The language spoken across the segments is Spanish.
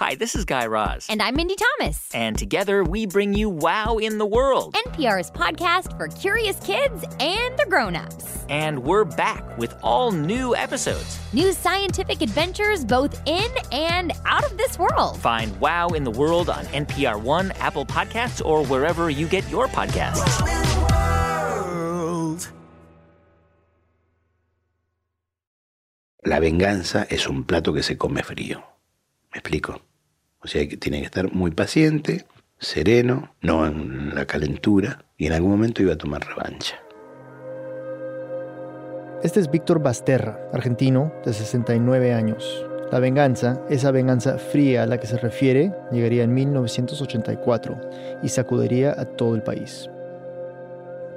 Hi, this is Guy Raz. And I'm Mindy Thomas. And together we bring you Wow in the World. NPR's podcast for curious kids and the grown-ups. And we're back with all new episodes. New scientific adventures both in and out of this world. Find Wow in the World on NPR One, Apple Podcasts, or wherever you get your podcasts. La venganza es un plato que se come frío. ¿Me explico? O sea que tiene que estar muy paciente, sereno, no en la calentura, y en algún momento iba a tomar revancha. Este es Víctor Basterra, argentino de 69 años. La venganza, esa venganza fría a la que se refiere, llegaría en 1984 y sacudiría a todo el país.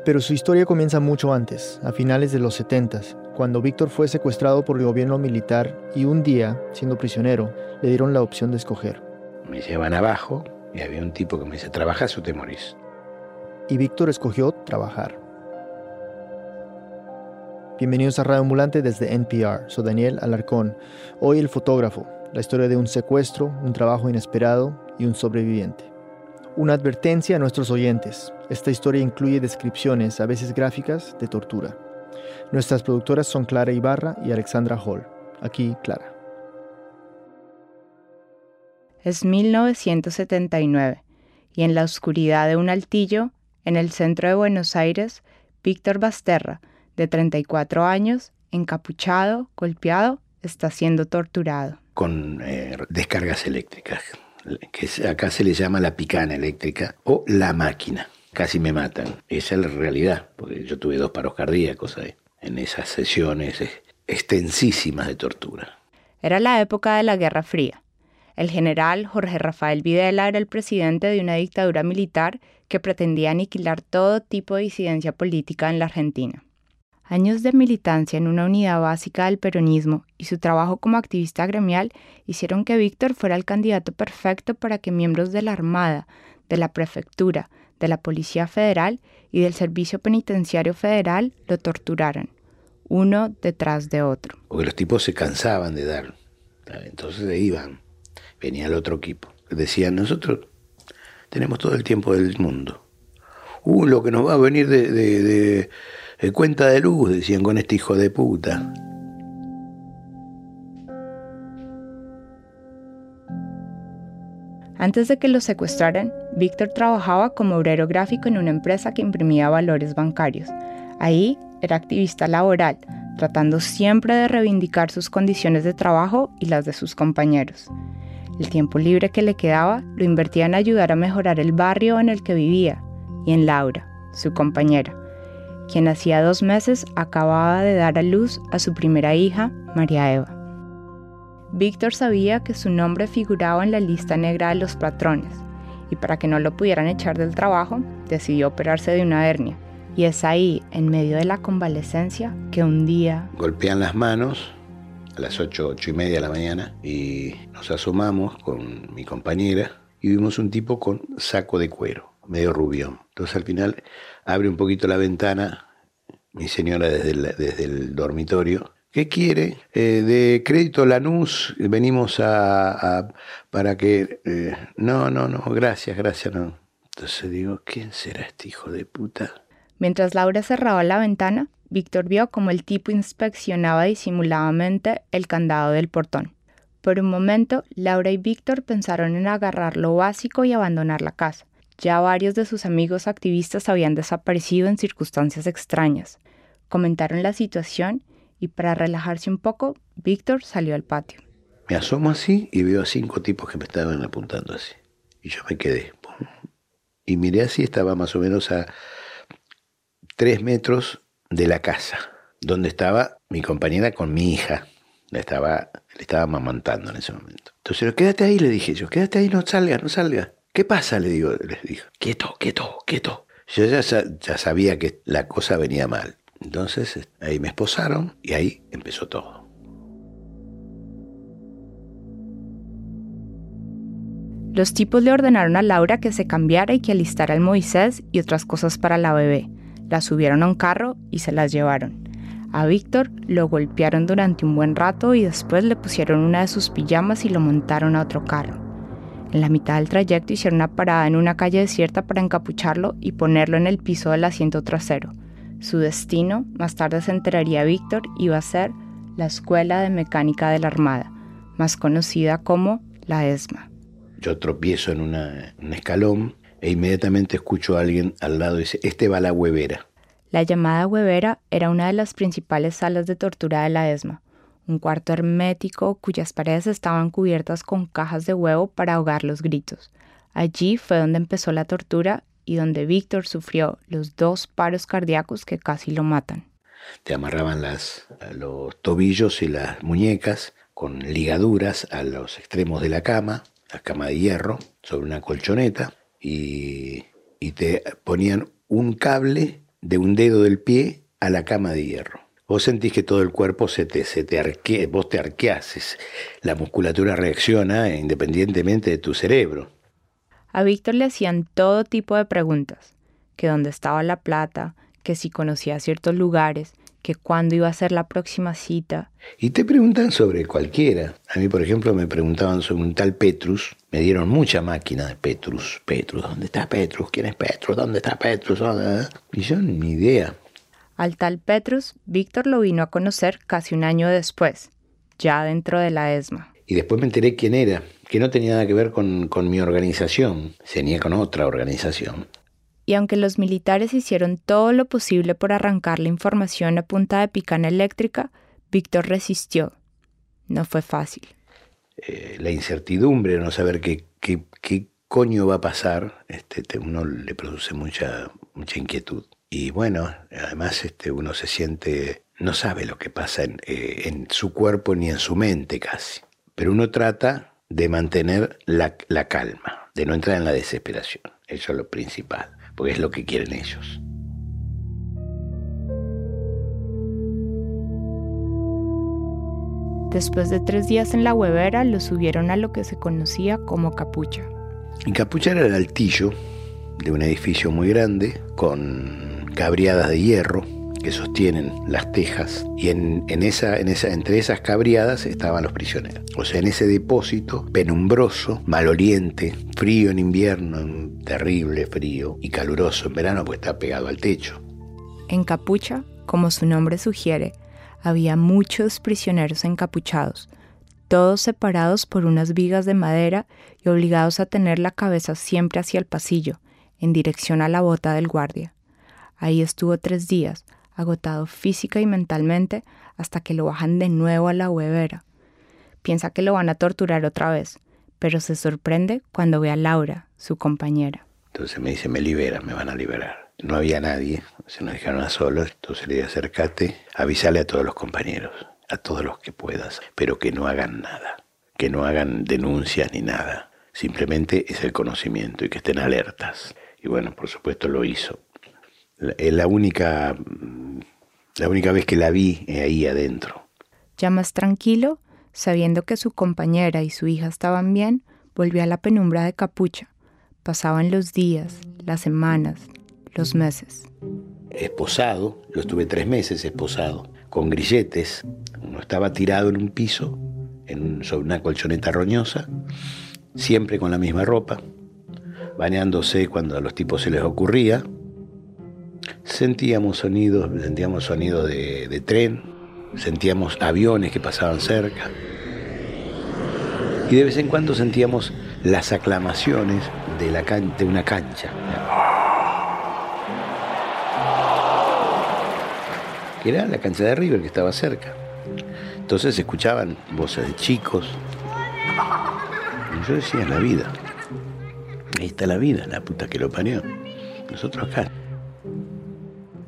Pero su historia comienza mucho antes, a finales de los 70, cuando Víctor fue secuestrado por el gobierno militar y un día, siendo prisionero, le dieron la opción de escoger. Me llevan abajo y había un tipo que me dice, ¿trabajas o te morís? Y Víctor escogió trabajar. Bienvenidos a Radio Ambulante desde NPR. Soy Daniel Alarcón. Hoy el fotógrafo, la historia de un secuestro, un trabajo inesperado y un sobreviviente. Una advertencia a nuestros oyentes. Esta historia incluye descripciones, a veces gráficas, de tortura. Nuestras productoras son Clara Ibarra y Alexandra Hall. Aquí, Clara. Es 1979 y en la oscuridad de un altillo, en el centro de Buenos Aires, Víctor Basterra, de 34 años, encapuchado, golpeado, está siendo torturado. Con eh, descargas eléctricas que acá se le llama la picana eléctrica o la máquina. Casi me matan. Esa es la realidad, porque yo tuve dos paros cardíacos ahí, en esas sesiones extensísimas de tortura. Era la época de la Guerra Fría. El general Jorge Rafael Videla era el presidente de una dictadura militar que pretendía aniquilar todo tipo de disidencia política en la Argentina. Años de militancia en una unidad básica del peronismo y su trabajo como activista gremial hicieron que Víctor fuera el candidato perfecto para que miembros de la Armada, de la Prefectura, de la Policía Federal y del Servicio Penitenciario Federal lo torturaran, uno detrás de otro. Porque los tipos se cansaban de dar, entonces se iban, venía el otro equipo. Decían, nosotros tenemos todo el tiempo del mundo. Uh, lo que nos va a venir de cuenta de luz, decían con este hijo de puta. Antes de que lo secuestraran, Víctor trabajaba como obrero gráfico en una empresa que imprimía valores bancarios. Ahí era activista laboral, tratando siempre de reivindicar sus condiciones de trabajo y las de sus compañeros. El tiempo libre que le quedaba lo invertía en ayudar a mejorar el barrio en el que vivía y en Laura, su compañera, quien hacía dos meses acababa de dar a luz a su primera hija, María Eva. Víctor sabía que su nombre figuraba en la lista negra de los patrones, y para que no lo pudieran echar del trabajo, decidió operarse de una hernia. Y es ahí, en medio de la convalecencia, que un día... Golpean las manos a las ocho, ocho y media de la mañana y nos asomamos con mi compañera y vimos un tipo con saco de cuero, medio rubión. Entonces al final abre un poquito la ventana, mi señora desde el, desde el dormitorio. ¿Qué quiere? Eh, de crédito Lanús, venimos a, para que... Eh, no, no, no, gracias, gracias, no. Entonces digo, ¿quién será este hijo de puta? Mientras Laura cerraba la ventana, Víctor vio como el tipo inspeccionaba disimuladamente el candado del portón. Por un momento, Laura y Víctor pensaron en agarrar lo básico y abandonar la casa. Ya varios de sus amigos activistas habían desaparecido en circunstancias extrañas. Comentaron la situación y para relajarse un poco, Víctor salió al patio. Me asomo así y veo a cinco tipos que me estaban apuntando así. Y yo me quedé. Y miré así, estaba más o menos a tres metros de la casa, donde estaba mi compañera con mi hija. La estaba, le estaba amamantando en ese momento. Entonces, quédate ahí, le dije yo, quédate ahí, no salga, no salga. ¿Qué pasa? Le digo, les dijo. Quieto, quieto, quieto. Yo ya, ya sabía que la cosa venía mal. Entonces ahí me esposaron y ahí empezó todo. Los tipos le ordenaron a Laura que se cambiara y que alistara al Moisés y otras cosas para la bebé. La subieron a un carro y se las llevaron. A Víctor lo golpearon durante un buen rato y después le pusieron una de sus pijamas y lo montaron a otro carro. En la mitad del trayecto hicieron una parada en una calle desierta para encapucharlo y ponerlo en el piso del asiento trasero. Su destino, más tarde se enteraría Víctor, iba a ser la Escuela de Mecánica de la Armada, más conocida como la ESMA. Yo tropiezo en un escalón e inmediatamente escucho a alguien al lado y dice, este va a la huevera. La llamada huevera era una de las principales salas de tortura de la ESMA, un cuarto hermético cuyas paredes estaban cubiertas con cajas de huevo para ahogar los gritos. Allí fue donde empezó la tortura y donde Víctor sufrió los dos paros cardíacos que casi lo matan. Te amarraban las, los tobillos y las muñecas con ligaduras a los extremos de la cama, la cama de hierro, sobre una colchoneta, y, te ponían un cable de un dedo del pie a la cama de hierro. Vos sentís que todo el cuerpo se te, se te arquea, vos te arqueases, la musculatura reacciona independientemente de tu cerebro. A Víctor le hacían todo tipo de preguntas, que dónde estaba la plata, que si conocía ciertos lugares, que cuándo iba a ser la próxima cita. Y te preguntan sobre cualquiera. A mí, por ejemplo, me preguntaban sobre un tal Petrus. Me dieron mucha máquina de Petrus. Petrus, ¿dónde está Petrus? ¿Quién es Petrus? ¿Dónde está Petrus? Y yo ni idea. Al tal Petrus, Víctor lo vino a conocer casi un año después, ya dentro de la ESMA. Y después me enteré quién era, que no tenía nada que ver con, con mi organización, tenía con otra organización y aunque los militares hicieron todo lo posible por arrancar la información a punta de picana eléctrica, Víctor resistió. No fue fácil. Eh, la incertidumbre, no saber qué, coño va a pasar, este, uno le produce mucha, mucha inquietud. Y bueno, además este, uno se siente, no sabe lo que pasa en, eh, en su cuerpo ni en su mente casi. Pero uno trata de mantener la, la calma, de no entrar en la desesperación. Eso es lo principal porque es lo que quieren ellos. Después de tres días en la huevera, lo subieron a lo que se conocía como capucha. Y capucha era el altillo de un edificio muy grande con cabriadas de hierro que sostienen las tejas y en, esa, en esa, entre esas cabriadas estaban los prisioneros. O sea, en ese depósito penumbroso, maloliente, frío en invierno, terrible frío y caluroso en verano porque está pegado al techo. En capucha, como su nombre sugiere, había muchos prisioneros encapuchados, todos separados por unas vigas de madera y obligados a tener la cabeza siempre hacia el pasillo, en dirección a la bota del guardia. Ahí estuvo tres días, agotado física y mentalmente, hasta que lo bajan de nuevo a la huevera. Piensa que lo van a torturar otra vez, pero se sorprende cuando ve a Laura, su compañera. Entonces me dice, me libera, me van a liberar. No había nadie, se nos dejaron a solos, entonces le dije, acércate, avísale a todos los compañeros, a todos los que puedas, pero que no hagan nada, que no hagan denuncias ni nada. Simplemente es el conocimiento y que estén alertas. Y bueno, por supuesto lo hizo la única, la única vez que la vi ahí adentro. Ya más tranquilo, sabiendo que su compañera y su hija estaban bien, volvió a la penumbra de capucha. Pasaban los días, las semanas, los meses. Esposado, lo estuve tres meses esposado, con grilletes. Uno estaba tirado en un piso, en sobre una colchoneta roñosa, siempre con la misma ropa, bañándose cuando a los tipos se les ocurría, sentíamos sonidos, sentíamos sonidos de, tren, sentíamos aviones que pasaban cerca. Y de vez en cuando sentíamos las aclamaciones de, la de una cancha. Que era la cancha de River que estaba cerca. Entonces escuchaban voces de chicos. Yo decía, la vida. Ahí está la vida, la puta que lo parió. Nosotros acá.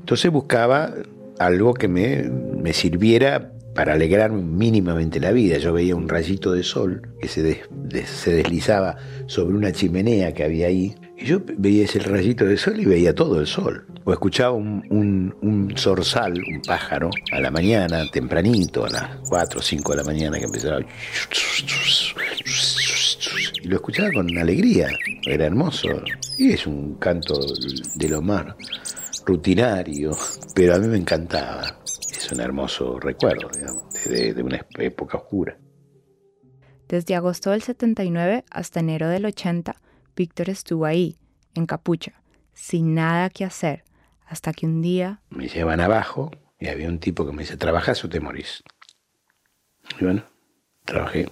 Entonces buscaba algo que me, sirviera para alegrar mínimamente la vida. Yo veía un rayito de sol que se, se deslizaba sobre una chimenea que había ahí. Y yo veía ese rayito de sol y veía todo el sol. O escuchaba un, un, un zorzal, un pájaro, a la mañana, tempranito, a las 4 o 5 de la mañana, que empezaba. Y lo escuchaba con alegría. Era hermoso. Y es un canto de lo más rutinario, pero a mí me encantaba. Es un hermoso recuerdo, digamos, de, una época oscura. Desde agosto del 79 hasta enero del 80, Víctor estuvo ahí, en capucha, sin nada que hacer, hasta que un día... Me llevan abajo y había un tipo que me dice, ¿trabajas o te morís? Y bueno, trabajé.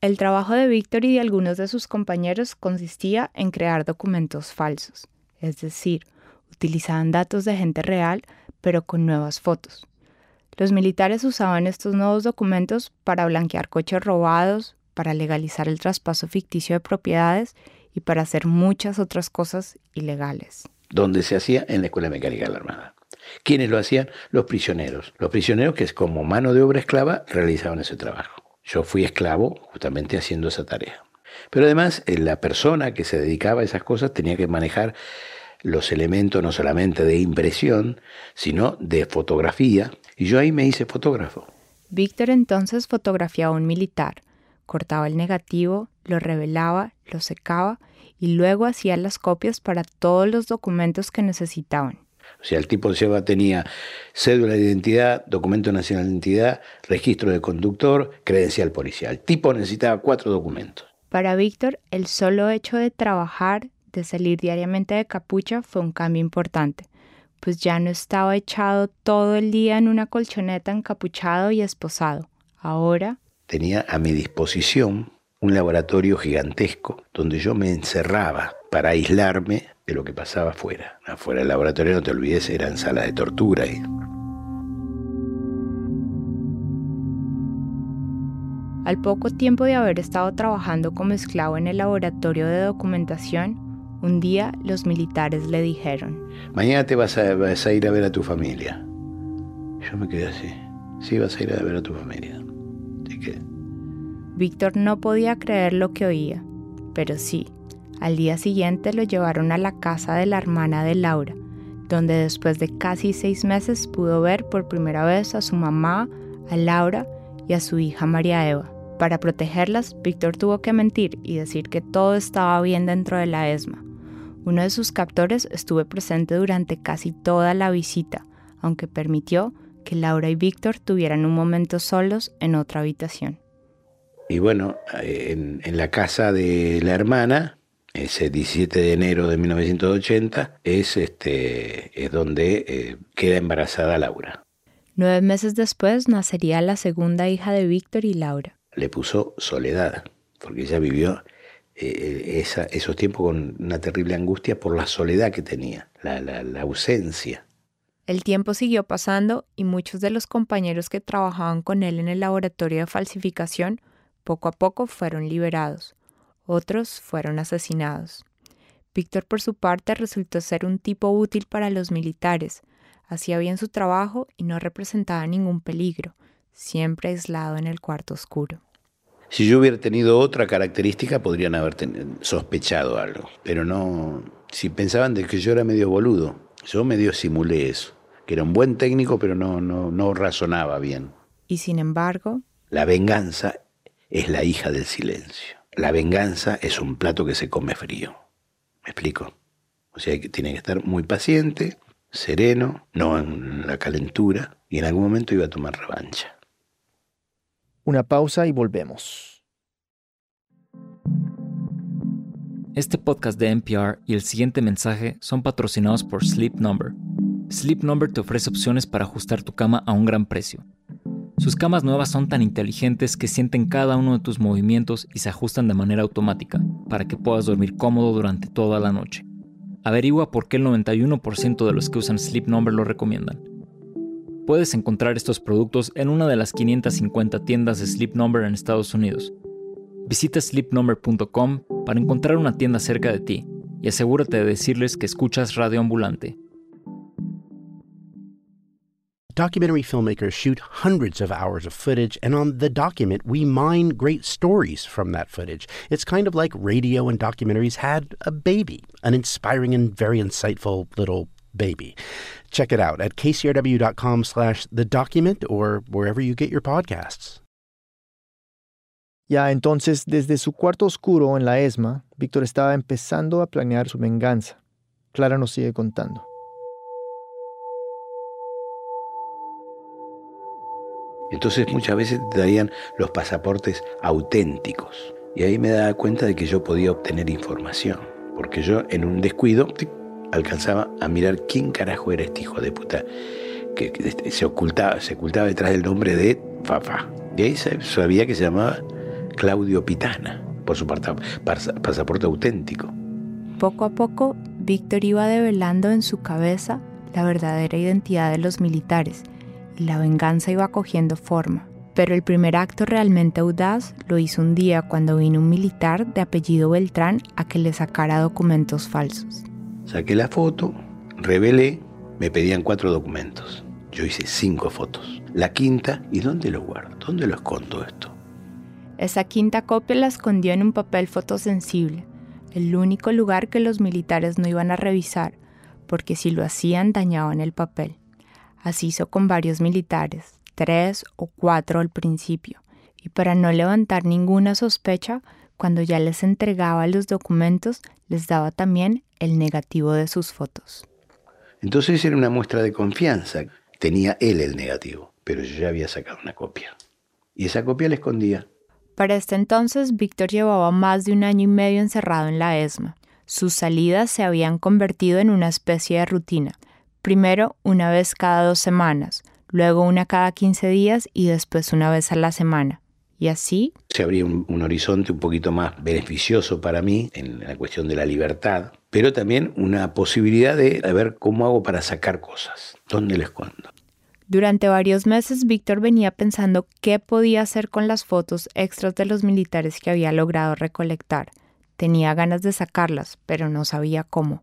El trabajo de Víctor y de algunos de sus compañeros consistía en crear documentos falsos, es decir, utilizaban datos de gente real, pero con nuevas fotos. Los militares usaban estos nuevos documentos para blanquear coches robados, para legalizar el traspaso ficticio de propiedades y para hacer muchas otras cosas ilegales. Donde se hacía en la Escuela Mecánica de la Armada. ¿Quiénes lo hacían? Los prisioneros. Los prisioneros que como mano de obra esclava realizaban ese trabajo. Yo fui esclavo justamente haciendo esa tarea. Pero además, eh, la persona que se dedicaba a esas cosas tenía que manejar los elementos no solamente de impresión, sino de fotografía. Y yo ahí me hice fotógrafo. Víctor entonces fotografiaba a un militar, cortaba el negativo, lo revelaba, lo secaba y luego hacía las copias para todos los documentos que necesitaban. O sea, el tipo de tenía cédula de identidad, documento nacional de identidad, registro de conductor, credencial policial. El tipo necesitaba cuatro documentos. Para Víctor, el solo hecho de trabajar, de salir diariamente de capucha, fue un cambio importante, pues ya no estaba echado todo el día en una colchoneta encapuchado y esposado. Ahora tenía a mi disposición un laboratorio gigantesco donde yo me encerraba para aislarme de lo que pasaba afuera. Afuera del laboratorio, no te olvides, eran salas de tortura. Al poco tiempo de haber estado trabajando como esclavo en el laboratorio de documentación, un día los militares le dijeron, Mañana te vas a, vas a ir a ver a tu familia. Yo me quedé así. Sí, vas a ir a ver a tu familia. Así que Víctor no podía creer lo que oía, pero sí, al día siguiente lo llevaron a la casa de la hermana de Laura, donde después de casi seis meses pudo ver por primera vez a su mamá, a Laura y a su hija María Eva. Para protegerlas, Víctor tuvo que mentir y decir que todo estaba bien dentro de la ESMA. Uno de sus captores estuvo presente durante casi toda la visita, aunque permitió que Laura y Víctor tuvieran un momento solos en otra habitación. Y bueno, en, la casa de la hermana, ese 17 de enero de 1980, es, este, es donde eh, queda embarazada Laura. Nueve meses después nacería la segunda hija de Víctor y Laura. Le puso Soledad, porque ella vivió eh, esos tiempos con una terrible angustia por la soledad que tenía, la ausencia. El tiempo siguió pasando y muchos de los compañeros que trabajaban con él en el laboratorio de falsificación poco a poco fueron liberados, otros fueron asesinados. Víctor por su parte resultó ser un tipo útil para los militares, hacía bien su trabajo y no representaba ningún peligro, siempre aislado en el cuarto oscuro. Si yo hubiera tenido otra característica, podrían haber sospechado algo. Pero no, si pensaban de que yo era medio boludo, yo medio simulé eso, que era un buen técnico, pero no, no, no razonaba bien. Y sin embargo... La venganza es la hija del silencio. La venganza es un plato que se come frío. ¿Me explico? O sea que tiene que estar muy paciente, sereno, no en la calentura, y en algún momento iba a tomar revancha. Una pausa y volvemos. Este podcast de NPR y el siguiente mensaje son patrocinados por Sleep Number. Sleep Number te ofrece opciones para ajustar tu cama a un gran precio. Sus camas nuevas son tan inteligentes que sienten cada uno de tus movimientos y se ajustan de manera automática para que puedas dormir cómodo durante toda la noche. Averigua por qué el 91% de los que usan Sleep Number lo recomiendan. Puedes encontrar estos productos en una de las 550 tiendas de Sleep Number en Estados Unidos. Visita sleepnumber.com para encontrar una tienda cerca de ti y asegúrate de decirles que escuchas Radio Ambulante documentary filmmakers shoot hundreds of hours of footage, and on the document, we mine great stories from that footage. It's kind of like radio and documentaries had a baby, an inspiring and very insightful little baby. Check it out at kcrw.com slash the document or wherever you get your podcasts. Ya entonces, desde su cuarto oscuro en la ESMA, Víctor estaba empezando a planear su venganza. Clara nos sigue contando. Entonces muchas veces te darían los pasaportes auténticos. Y ahí me daba cuenta de que yo podía obtener información. Porque yo en un descuido alcanzaba a mirar quién carajo era este hijo de puta que, este, se ocultaba, se ocultaba detrás del nombre de Fafa. De ahí sabía que se llamaba Claudio Pitana, por su pasaporte auténtico. Poco a poco, Víctor iba develando en su cabeza la verdadera identidad de los militares y la venganza iba cogiendo forma. Pero el primer acto realmente audaz lo hizo un día cuando vino un militar de apellido Beltrán a que le sacara documentos falsos. Saqué la foto, revelé, me pedían cuatro documentos. Yo hice cinco fotos. La quinta, ¿y dónde lo guardo? ¿Dónde lo escondo esto? Esa quinta copia la escondió en un papel fotosensible, el único lugar que los militares no iban a revisar, porque si lo hacían dañaban el papel. Así hizo con varios militares, tres o cuatro al principio, y para no levantar ninguna sospecha, cuando ya les entregaba los documentos, les daba también el negativo de sus fotos. Entonces era una muestra de confianza. Tenía él el negativo, pero yo ya había sacado una copia. Y esa copia la escondía. Para este entonces, Víctor llevaba más de un año y medio encerrado en la ESMA. Sus salidas se habían convertido en una especie de rutina. Primero una vez cada dos semanas, luego una cada 15 días y después una vez a la semana. Y así... Se abría un, horizonte un poquito más beneficioso para mí en la cuestión de la libertad, pero también una posibilidad de ver cómo hago para sacar cosas, dónde les escondo. Durante varios meses, Víctor venía pensando qué podía hacer con las fotos extras de los militares que había logrado recolectar. Tenía ganas de sacarlas, pero no sabía cómo.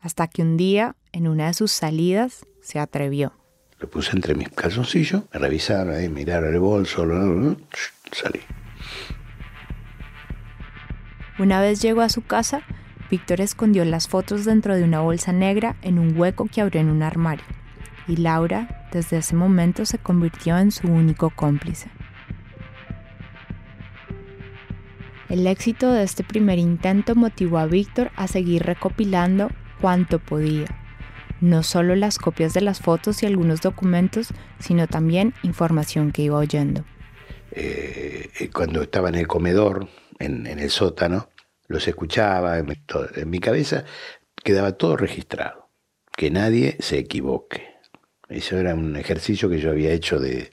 Hasta que un día, en una de sus salidas, se atrevió. Lo puse entre mis calzoncillos, me revisaron, ahí, miraron el bolso, salí. Una vez llegó a su casa, Víctor escondió las fotos dentro de una bolsa negra en un hueco que abrió en un armario, y Laura desde ese momento se convirtió en su único cómplice. El éxito de este primer intento motivó a Víctor a seguir recopilando cuanto podía, no solo las copias de las fotos y algunos documentos, sino también información que iba oyendo. Eh, eh, cuando estaba en el comedor, en, el sótano, los escuchaba, en, mi cabeza quedaba todo registrado, que nadie se equivoque. Eso era un ejercicio que yo había hecho de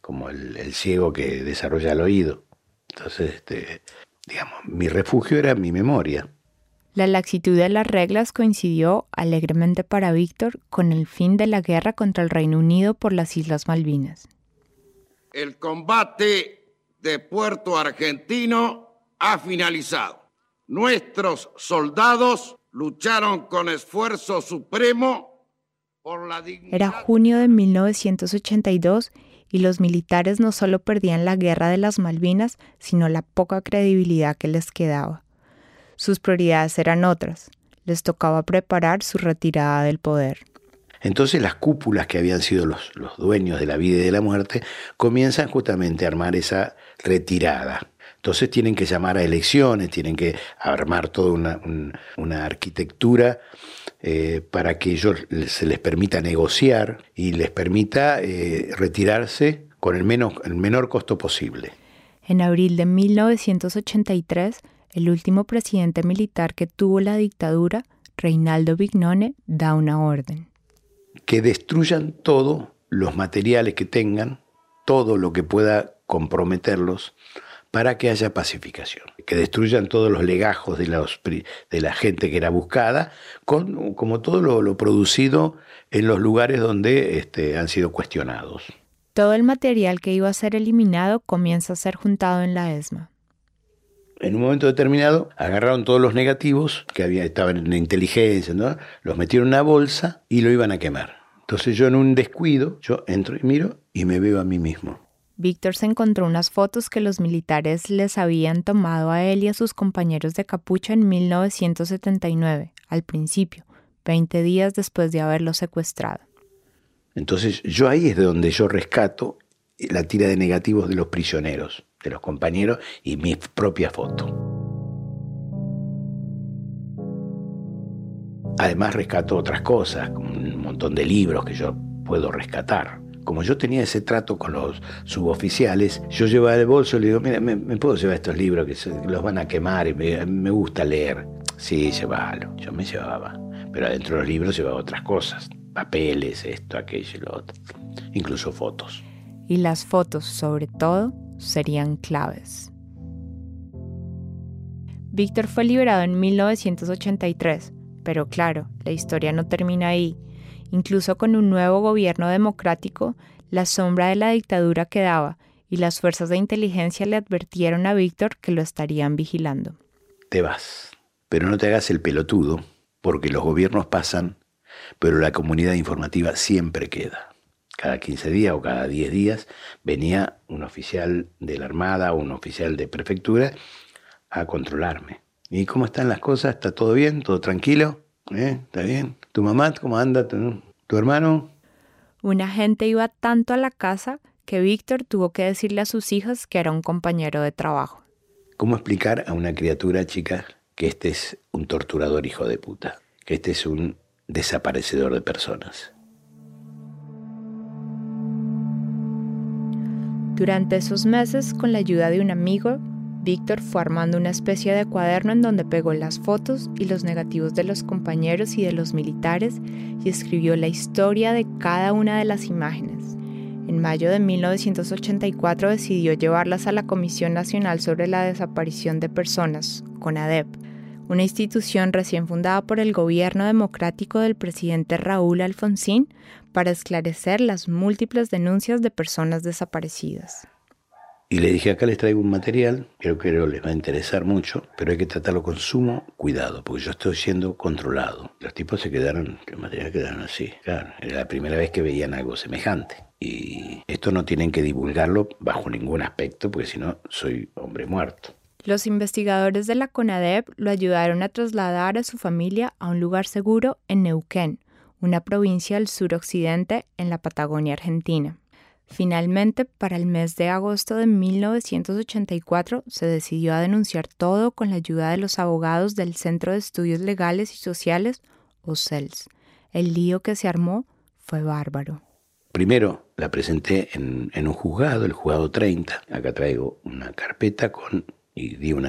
como el, ciego que desarrolla el oído. Entonces, este, digamos, mi refugio era mi memoria. La laxitud de las reglas coincidió alegremente para Víctor con el fin de la guerra contra el Reino Unido por las Islas Malvinas. El combate de Puerto Argentino ha finalizado. Nuestros soldados lucharon con esfuerzo supremo por la dignidad. Era junio de 1982 y los militares no solo perdían la guerra de las Malvinas, sino la poca credibilidad que les quedaba. Sus prioridades eran otras. Les tocaba preparar su retirada del poder. Entonces las cúpulas que habían sido los, dueños de la vida y de la muerte comienzan justamente a armar esa retirada. Entonces tienen que llamar a elecciones, tienen que armar toda una, arquitectura eh, para que ellos se les permita negociar y les permita eh, retirarse con el, menos, el menor costo posible. En abril de 1983, el último presidente militar que tuvo la dictadura, Reinaldo Vignone, da una orden que destruyan todos los materiales que tengan, todo lo que pueda comprometerlos para que haya pacificación, que destruyan todos los legajos de, de la gente que era buscada, con, como todo lo, producido en los lugares donde este, han sido cuestionados. Todo el material que iba a ser eliminado comienza a ser juntado en la ESMA. En un momento determinado agarraron todos los negativos que había, estaban en la inteligencia, ¿no? los metieron en una bolsa y lo iban a quemar. Entonces yo en un descuido, yo entro y miro y me veo a mí mismo. Víctor se encontró unas fotos que los militares les habían tomado a él y a sus compañeros de capucha en 1979, al principio, 20 días después de haberlo secuestrado. Entonces yo ahí es de donde yo rescato la tira de negativos de los prisioneros de los compañeros y mi propia foto. Además rescato otras cosas, un montón de libros que yo puedo rescatar. como yo tenía ese trato con los suboficiales, yo llevaba el bolso y le digo, mira, ¿me, puedo llevar estos libros que los van a quemar y me, gusta leer? Sí, llévalo. Yo me llevaba. Pero adentro de los libros llevaba otras cosas. Papeles, esto, aquello lo otro. Incluso fotos. Y las fotos, sobre todo, serían claves. Víctor fue liberado en 1983, pero claro, la historia no termina ahí. Incluso con un nuevo gobierno democrático, la sombra de la dictadura quedaba y las fuerzas de inteligencia le advirtieron a Víctor que lo estarían vigilando. Te vas, pero no te hagas el pelotudo, porque los gobiernos pasan, pero la comunidad informativa siempre queda. Cada 15 días o cada 10 días venía un oficial de la Armada o un oficial de prefectura a controlarme. ¿Y cómo están las cosas? ¿Está todo bien? ¿Todo tranquilo? ¿Eh? ¿Está bien? ¿Tu mamá cómo anda? ¿Tu, hermano? Una gente iba tanto a la casa que Víctor tuvo que decirle a sus hijas que era un compañero de trabajo. ¿Cómo explicar a una criatura chica que este es un torturador hijo de puta? Que este es un desaparecedor de personas. Durante esos meses, con la ayuda de un amigo, Víctor fue armando una especie de cuaderno en donde pegó las fotos y los negativos de los compañeros y de los militares y escribió la historia de cada una de las imágenes. En mayo de 1984 decidió llevarlas a la Comisión Nacional sobre la Desaparición de Personas, CONADEP, una institución recién fundada por el gobierno democrático del presidente Raúl Alfonsín para esclarecer las múltiples denuncias de personas desaparecidas. Y le dije, acá les traigo un material, creo que les va a interesar mucho, pero hay que tratarlo con sumo cuidado, porque yo estoy siendo controlado. Los tipos se quedaron, el material quedaron así. Claro, era la primera vez que veían algo semejante. Y esto no tienen que divulgarlo bajo ningún aspecto, porque si no, soy hombre muerto. Los investigadores de la CONADEP lo ayudaron a trasladar a su familia a un lugar seguro en Neuquén, una provincia del suroccidente en la Patagonia Argentina. Finalmente, para el mes de agosto de 1984 se decidió a denunciar todo con la ayuda de los abogados del Centro de Estudios Legales y Sociales, o CELS. El lío que se armó fue bárbaro. Primero la presenté en, un juzgado, el juzgado 30. Acá traigo una carpeta con y di un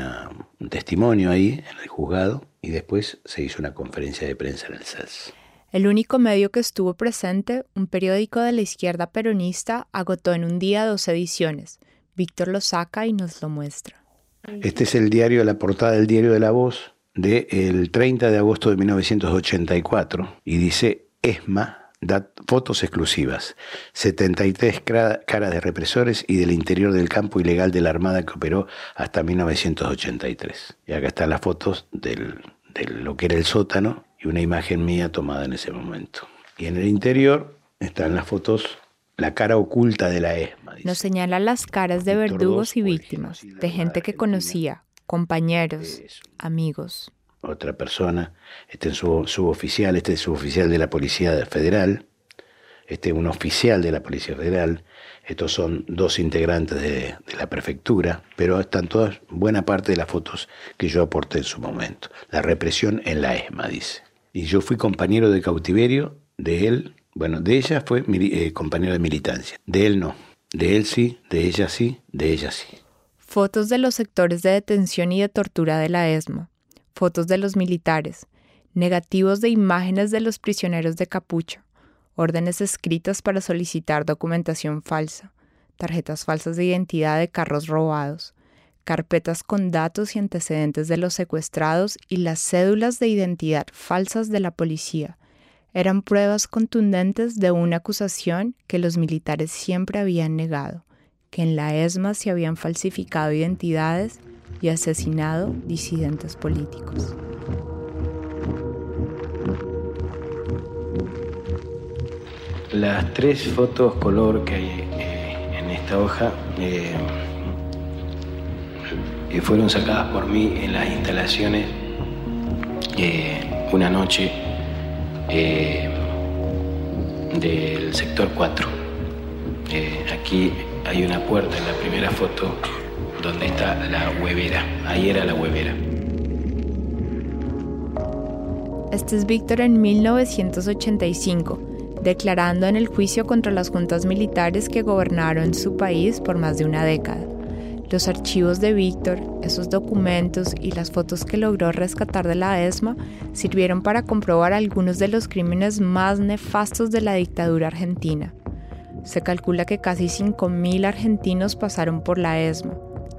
testimonio ahí en el juzgado y después se hizo una conferencia de prensa en el CELS. El único medio que estuvo presente, un periódico de la izquierda peronista, agotó en un día dos ediciones. Víctor lo saca y nos lo muestra. Este es el diario, la portada del diario de La Voz del 30 de agosto de 1984 y dice ESMA da fotos exclusivas, 73 caras de represores y del interior del campo ilegal de la Armada que operó hasta 1983. Y acá están las fotos de lo que era el sótano y una imagen mía tomada en ese momento. Y en el interior están las fotos, la cara oculta de la ESMA. Nos señala las caras de verdugos y víctimas, de gente que conocía, compañeros, amigos. Otra persona, este es su suboficial, este es suboficial de la Policía Federal, este es un oficial de la Policía Federal, estos son dos integrantes de, de, la prefectura, pero están todas, buena parte de las fotos que yo aporté en su momento. La represión en la ESMA, dice. Y yo fui compañero de cautiverio de él. Bueno, de ella fue eh, compañero de militancia. De él no. De él sí, de ella sí, de ella sí. Fotos de los sectores de detención y de tortura de la ESMA. Fotos de los militares. Negativos de imágenes de los prisioneros de capucha. Órdenes escritas para solicitar documentación falsa. Tarjetas falsas de identidad de carros robados carpetas con datos y antecedentes de los secuestrados y las cédulas de identidad falsas de la policía. Eran pruebas contundentes de una acusación que los militares siempre habían negado, que en la ESMA se habían falsificado identidades y asesinado disidentes políticos. Las tres fotos color que hay eh, en esta hoja eh, que fueron sacadas por mí en las instalaciones eh, una noche eh, del sector 4. Eh, aquí hay una puerta en la primera foto donde está la huevera. Ahí era la huevera. Este es Víctor en 1985 declarando en el juicio contra las juntas militares que gobernaron su país por más de una década. Los archivos de Víctor, esos documentos y las fotos que logró rescatar de la ESMA sirvieron para comprobar algunos de los crímenes más nefastos de la dictadura argentina. Se calcula que casi 5.000 argentinos pasaron por la ESMA,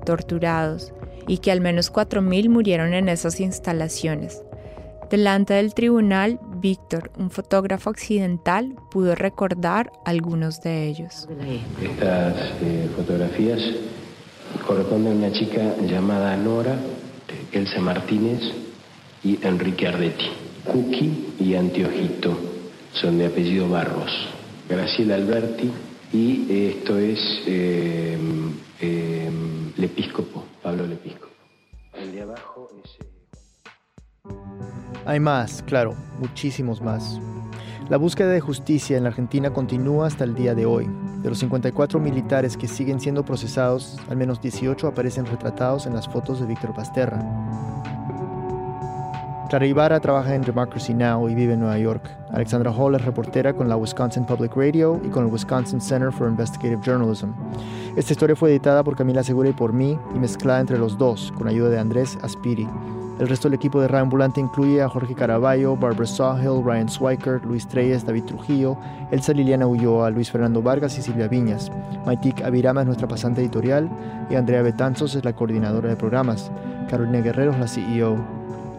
torturados, y que al menos 4.000 murieron en esas instalaciones. Delante del tribunal, Víctor, un fotógrafo occidental, pudo recordar algunos de ellos. Estas eh, fotografías corresponde a una chica llamada Nora, Elsa Martínez y Enrique Ardetti. Cookie y Antiojito son de apellido Barros. Graciela Alberti y esto es eh, eh, Pablo Lepíscopo. El de abajo es... Eh, Hay más, claro, muchísimos más. La búsqueda de justicia en la Argentina continúa hasta el día de hoy. De los 54 militares que siguen siendo procesados, al menos 18 aparecen retratados en las fotos de Víctor Basterra. Clara Ibarra trabaja en Democracy Now! y vive en Nueva York. Alexandra Hall es reportera con la Wisconsin Public Radio y con el Wisconsin Center for Investigative Journalism. Esta historia fue editada por Camila Segura y por mí y mezclada entre los dos, con ayuda de Andrés Aspiri. El resto del equipo de Radio incluye a Jorge Caraballo, Barbara Sawhill, Ryan Swiker, Luis Treyes, David Trujillo, Elsa Liliana Ulloa, Luis Fernando Vargas y Silvia Viñas. Maitik Avirama es nuestra pasante editorial y Andrea Betanzos es la coordinadora de programas. Carolina Guerrero es la CEO.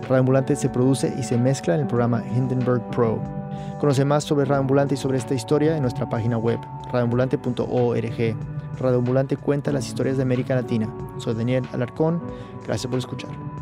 Radio se produce y se mezcla en el programa Hindenburg Pro. Conoce más sobre Radio y sobre esta historia en nuestra página web, radioambulante.org. Radio cuenta las historias de América Latina. Soy Daniel Alarcón. Gracias por escuchar.